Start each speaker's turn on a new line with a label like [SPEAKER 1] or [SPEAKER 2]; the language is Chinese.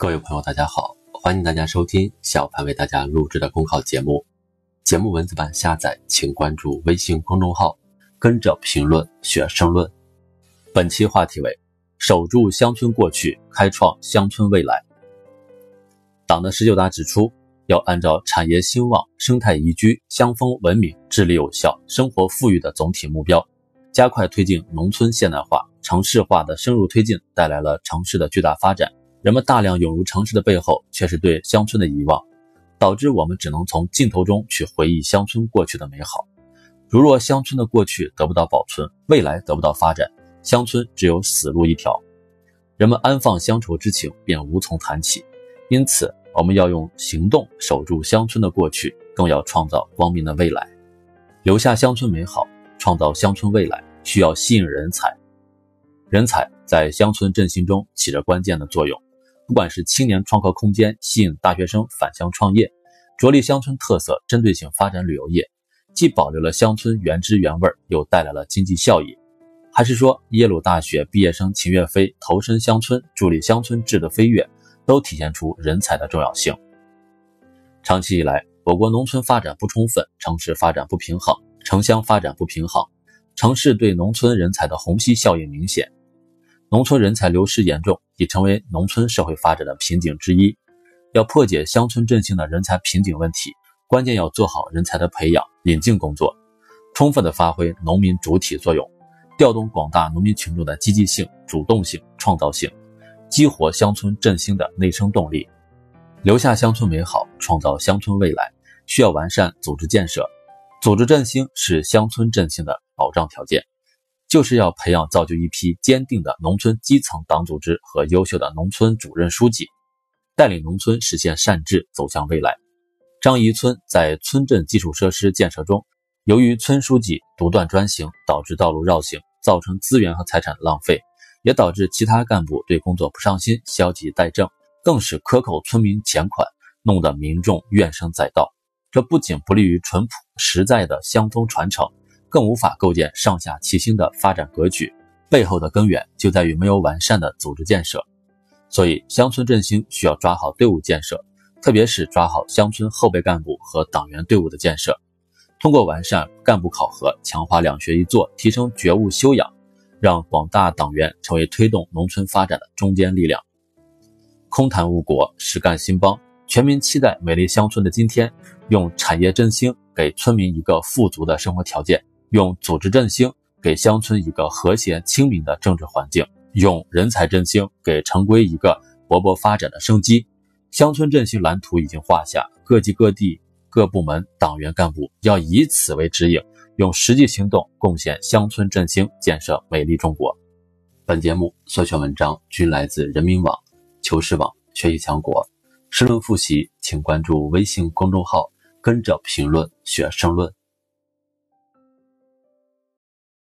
[SPEAKER 1] 各位朋友，大家好，欢迎大家收听小潘为大家录制的公考节目。节目文字版下载，请关注微信公众号，跟着评论学申论。本期话题为：守住乡村过去，开创乡村未来。党的十九大指出，要按照产业兴旺、生态宜居、乡风文明、治理有效、生活富裕的总体目标，加快推进农村现代化、城市化的深入推进，带来了城市的巨大发展。人们大量涌入城市的背后，却是对乡村的遗忘，导致我们只能从镜头中去回忆乡村过去的美好。如若乡村的过去得不到保存，未来得不到发展，乡村只有死路一条，人们安放乡愁之情便无从谈起。因此，我们要用行动守住乡村的过去，更要创造光明的未来。留下乡村美好，创造乡村未来，需要吸引人才。人才在乡村振兴中起着关键的作用。不管是青年创客空间吸引大学生返乡创业，着力乡村特色针对性发展旅游业，既保留了乡村原汁原味，又带来了经济效益；还是说耶鲁大学毕业生秦岳飞投身乡村，助力乡村质的飞跃，都体现出人才的重要性。长期以来，我国农村发展不充分，城市发展不平衡，城乡发展不平衡，城市对农村人才的虹吸效应明显。农村人才流失严重，已成为农村社会发展的瓶颈之一。要破解乡村振兴的人才瓶颈问题，关键要做好人才的培养引进工作，充分的发挥农民主体作用，调动广大农民群众的积极性、主动性、创造性，激活乡村振兴的内生动力，留下乡村美好，创造乡村未来，需要完善组织建设。组织振兴是乡村振兴的保障条件。就是要培养造就一批坚定的农村基层党组织和优秀的农村主任书记，带领农村实现善治，走向未来。张仪村在村镇基础设施建设中，由于村书记独断专行，导致道路绕行，造成资源和财产浪费，也导致其他干部对工作不上心、消极怠政，更是克扣村民钱款，弄得民众怨声载道。这不仅不利于淳朴实在的乡风传承。更无法构建上下齐心的发展格局，背后的根源就在于没有完善的组织建设。所以，乡村振兴需要抓好队伍建设，特别是抓好乡村后备干部和党员队伍的建设。通过完善干部考核，强化两学一做，提升觉悟修养，让广大党员成为推动农村发展的中坚力量。空谈误国，实干兴邦，全民期待美丽乡村的今天，用产业振兴给村民一个富足的生活条件。用组织振兴给乡村一个和谐清明的政治环境，用人才振兴给城规一个勃勃发展的生机。乡村振兴蓝图已经画下，各级各地各部门党员干部要以此为指引，用实际行动贡献乡村振兴，建设美丽中国。本节目所选文章均来自人民网、求是网、学习强国。申论复习，请关注微信公众号，跟着评论学申论。